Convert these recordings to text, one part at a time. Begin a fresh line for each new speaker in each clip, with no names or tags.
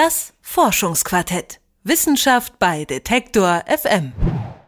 Das Forschungsquartett. Wissenschaft bei Detektor FM.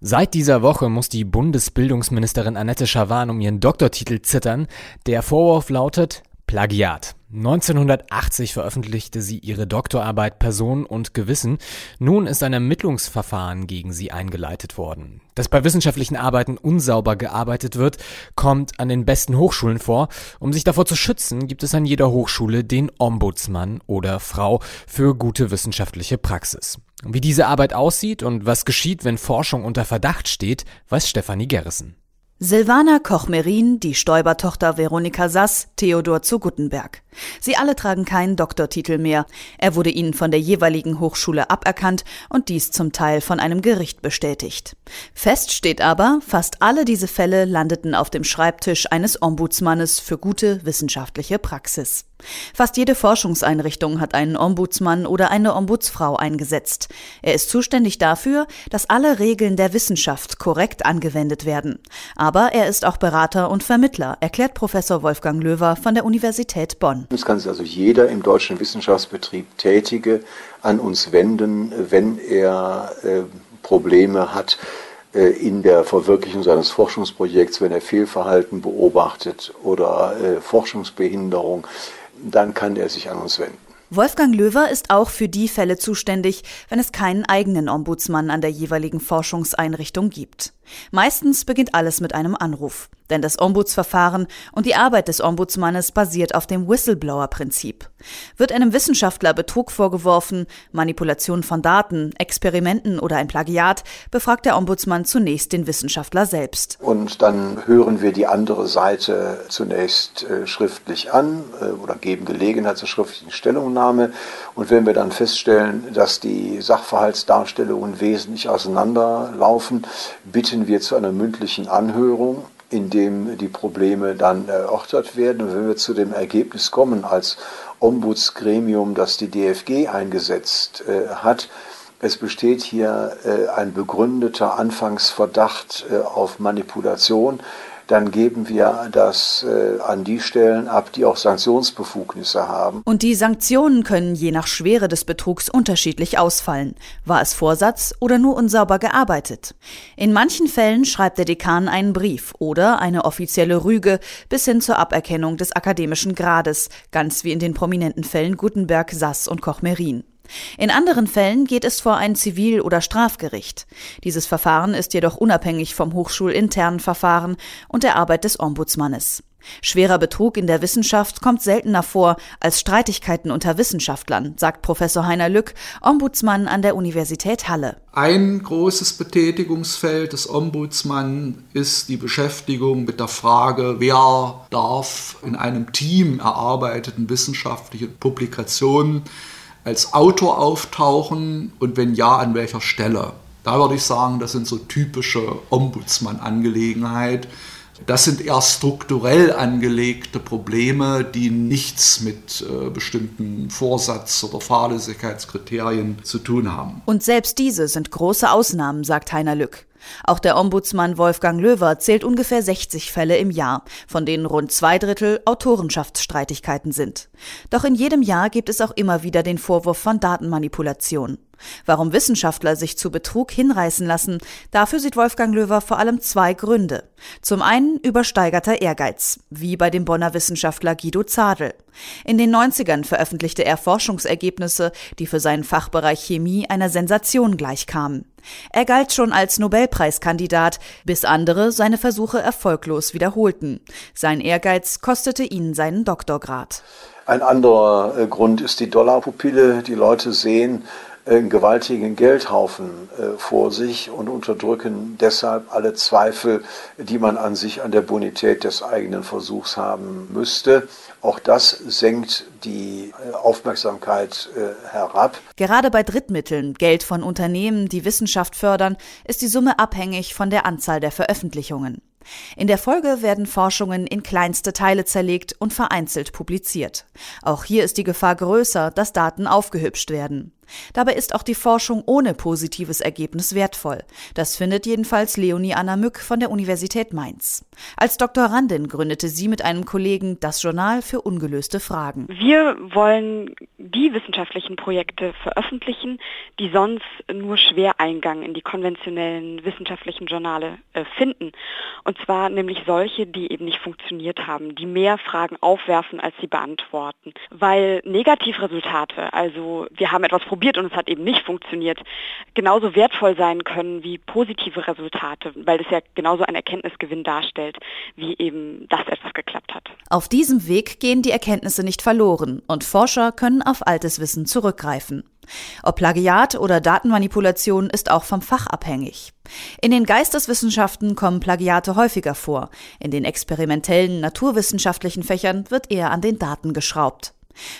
Seit dieser Woche muss die Bundesbildungsministerin Annette Schawan um ihren Doktortitel zittern. Der Vorwurf lautet Plagiat. 1980 veröffentlichte sie ihre Doktorarbeit Person und Gewissen. Nun ist ein Ermittlungsverfahren gegen sie eingeleitet worden. Dass bei wissenschaftlichen Arbeiten unsauber gearbeitet wird, kommt an den besten Hochschulen vor. Um sich davor zu schützen, gibt es an jeder Hochschule den Ombudsmann oder Frau für gute wissenschaftliche Praxis. Wie diese Arbeit aussieht und was geschieht, wenn Forschung unter Verdacht steht, weiß Stefanie Gerrissen.
Silvana Koch-Merin, die Stoiber-Tochter Veronika Sass, Theodor zu Guttenberg. Sie alle tragen keinen Doktortitel mehr. Er wurde ihnen von der jeweiligen Hochschule aberkannt und dies zum Teil von einem Gericht bestätigt. Fest steht aber, fast alle diese Fälle landeten auf dem Schreibtisch eines Ombudsmannes für gute wissenschaftliche Praxis. Fast jede Forschungseinrichtung hat einen Ombudsmann oder eine Ombudsfrau eingesetzt. Er ist zuständig dafür, dass alle Regeln der Wissenschaft korrekt angewendet werden. Aber er ist auch Berater und Vermittler, erklärt Professor Wolfgang Löwer von der Universität Bonn.
Es kann sich also jeder im deutschen Wissenschaftsbetrieb Tätige an uns wenden, wenn er äh, Probleme hat äh, in der Verwirklichung seines Forschungsprojekts, wenn er Fehlverhalten beobachtet oder äh, Forschungsbehinderung dann kann er sich an uns wenden.
Wolfgang Löwer ist auch für die Fälle zuständig, wenn es keinen eigenen Ombudsmann an der jeweiligen Forschungseinrichtung gibt. Meistens beginnt alles mit einem Anruf. Denn das Ombudsverfahren und die Arbeit des Ombudsmannes basiert auf dem Whistleblower-Prinzip. Wird einem Wissenschaftler Betrug vorgeworfen, Manipulation von Daten, Experimenten oder ein Plagiat, befragt der Ombudsmann zunächst den Wissenschaftler selbst.
Und dann hören wir die andere Seite zunächst äh, schriftlich an äh, oder geben Gelegenheit zur schriftlichen Stellungnahme. Und wenn wir dann feststellen, dass die Sachverhaltsdarstellungen wesentlich auseinanderlaufen, bitten wir zu einer mündlichen Anhörung in dem die Probleme dann erörtert werden. Und wenn wir zu dem Ergebnis kommen als Ombudsgremium, das die DFG eingesetzt äh, hat, es besteht hier äh, ein begründeter Anfangsverdacht äh, auf Manipulation, dann geben wir das äh, an die Stellen ab, die auch Sanktionsbefugnisse haben.
Und die Sanktionen können je nach Schwere des Betrugs unterschiedlich ausfallen. War es Vorsatz oder nur unsauber gearbeitet? In manchen Fällen schreibt der Dekan einen Brief oder eine offizielle Rüge bis hin zur Aberkennung des akademischen Grades, ganz wie in den prominenten Fällen Gutenberg, Sass und Koch-Merin. In anderen Fällen geht es vor ein Zivil- oder Strafgericht. Dieses Verfahren ist jedoch unabhängig vom hochschulinternen Verfahren und der Arbeit des Ombudsmannes. Schwerer Betrug in der Wissenschaft kommt seltener vor als Streitigkeiten unter Wissenschaftlern, sagt Professor Heiner Lück, Ombudsmann an der Universität Halle.
Ein großes Betätigungsfeld des Ombudsmann ist die Beschäftigung mit der Frage, wer darf in einem Team erarbeiteten wissenschaftlichen Publikationen als Autor auftauchen und wenn ja, an welcher Stelle? Da würde ich sagen, das sind so typische Ombudsmann-Angelegenheit. Das sind eher strukturell angelegte Probleme, die nichts mit äh, bestimmten Vorsatz- oder Fahrlässigkeitskriterien zu tun haben.
Und selbst diese sind große Ausnahmen, sagt Heiner Lück. Auch der Ombudsmann Wolfgang Löwer zählt ungefähr 60 Fälle im Jahr, von denen rund zwei Drittel Autorenschaftsstreitigkeiten sind. Doch in jedem Jahr gibt es auch immer wieder den Vorwurf von Datenmanipulation. Warum Wissenschaftler sich zu Betrug hinreißen lassen, dafür sieht Wolfgang Löwer vor allem zwei Gründe. Zum einen übersteigerter Ehrgeiz, wie bei dem Bonner Wissenschaftler Guido Zadel. In den 90ern veröffentlichte er Forschungsergebnisse, die für seinen Fachbereich Chemie einer Sensation gleichkamen. Er galt schon als Nobelpreiskandidat, bis andere seine Versuche erfolglos wiederholten. Sein Ehrgeiz kostete ihn seinen Doktorgrad.
Ein anderer äh, Grund ist die Dollarpupille. Die Leute sehen, einen gewaltigen Geldhaufen äh, vor sich und unterdrücken deshalb alle Zweifel, die man an sich an der Bonität des eigenen Versuchs haben müsste. Auch das senkt die äh, Aufmerksamkeit äh, herab.
Gerade bei Drittmitteln, Geld von Unternehmen, die Wissenschaft fördern, ist die Summe abhängig von der Anzahl der Veröffentlichungen. In der Folge werden Forschungen in kleinste Teile zerlegt und vereinzelt publiziert. Auch hier ist die Gefahr größer, dass Daten aufgehübscht werden. Dabei ist auch die Forschung ohne positives Ergebnis wertvoll. Das findet jedenfalls Leonie Anna Mück von der Universität Mainz. Als Doktorandin gründete sie mit einem Kollegen das Journal für ungelöste Fragen.
Wir wollen die wissenschaftlichen Projekte veröffentlichen, die sonst nur schwer Eingang in die konventionellen wissenschaftlichen Journale äh, finden. Und zwar nämlich solche, die eben nicht funktioniert haben, die mehr Fragen aufwerfen, als sie beantworten. Weil Negativresultate, also wir haben etwas probiert und es hat eben nicht funktioniert, genauso wertvoll sein können wie positive Resultate, weil das ja genauso ein Erkenntnisgewinn darstellt, wie eben, dass etwas geklappt hat.
Auf diesem Weg gehen die Erkenntnisse nicht verloren und Forscher können auf altes Wissen zurückgreifen. Ob Plagiat oder Datenmanipulation ist auch vom Fach abhängig. In den Geisteswissenschaften kommen Plagiate häufiger vor. In den experimentellen naturwissenschaftlichen Fächern wird eher an den Daten geschraubt.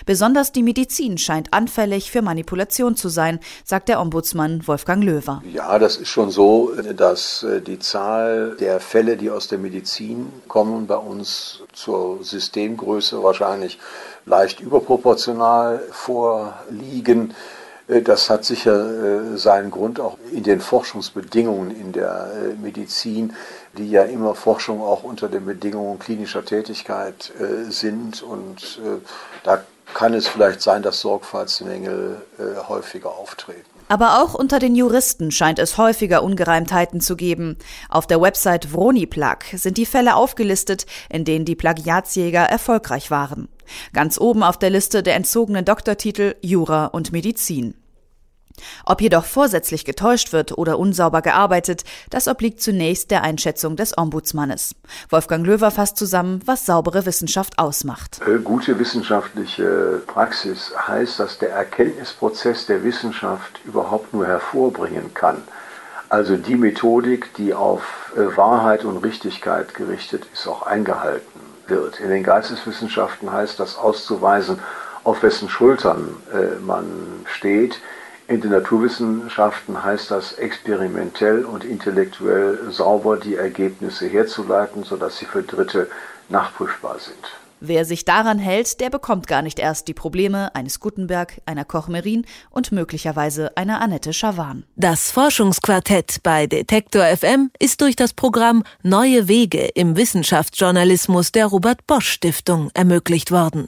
Besonders die Medizin scheint anfällig für Manipulation zu sein, sagt der Ombudsmann Wolfgang Löwer.
Ja, das ist schon so, dass äh, die Zahl der Fälle, die aus der Medizin kommen, bei uns zur Systemgröße wahrscheinlich leicht überproportional vorliegen. Äh, das hat sicher äh, seinen Grund auch in den Forschungsbedingungen in der Medizin, die ja immer Forschung auch unter den Bedingungen klinischer Tätigkeit sind. Und da kann es vielleicht sein, dass Sorgfaltsmängel äh, häufiger auftreten.
Aber auch unter den Juristen scheint es häufiger Ungereimtheiten zu geben. Auf der Website Vroniplag sind die Fälle aufgelistet, in denen die Plagiatsjäger erfolgreich waren. Ganz oben auf der Liste der entzogenen Doktortitel Jura und Medizin. Ob jedoch vorsätzlich getäuscht wird oder unsauber gearbeitet, das obliegt zunächst der Einschätzung des Ombudsmannes. Wolfgang Löwer fasst zusammen, was saubere Wissenschaft ausmacht.
Äh, gute wissenschaftliche Praxis heißt, dass der Erkenntnisprozess der Wissenschaft überhaupt nur hervorbringen kann. Also die Methodik, die auf äh, Wahrheit und Richtigkeit gerichtet ist, auch eingehalten wird. In den Geisteswissenschaften heißt das auszuweisen, auf wessen Schultern äh, man steht in den Naturwissenschaften heißt das experimentell und intellektuell sauber die Ergebnisse herzuleiten, sodass sie für Dritte nachprüfbar sind.
Wer sich daran hält, der bekommt gar nicht erst die Probleme eines Gutenberg, einer Koch-Merin und möglicherweise einer Annette Schawan.
Das Forschungsquartett bei Detektor FM ist durch das Programm Neue Wege im Wissenschaftsjournalismus der Robert Bosch Stiftung ermöglicht worden.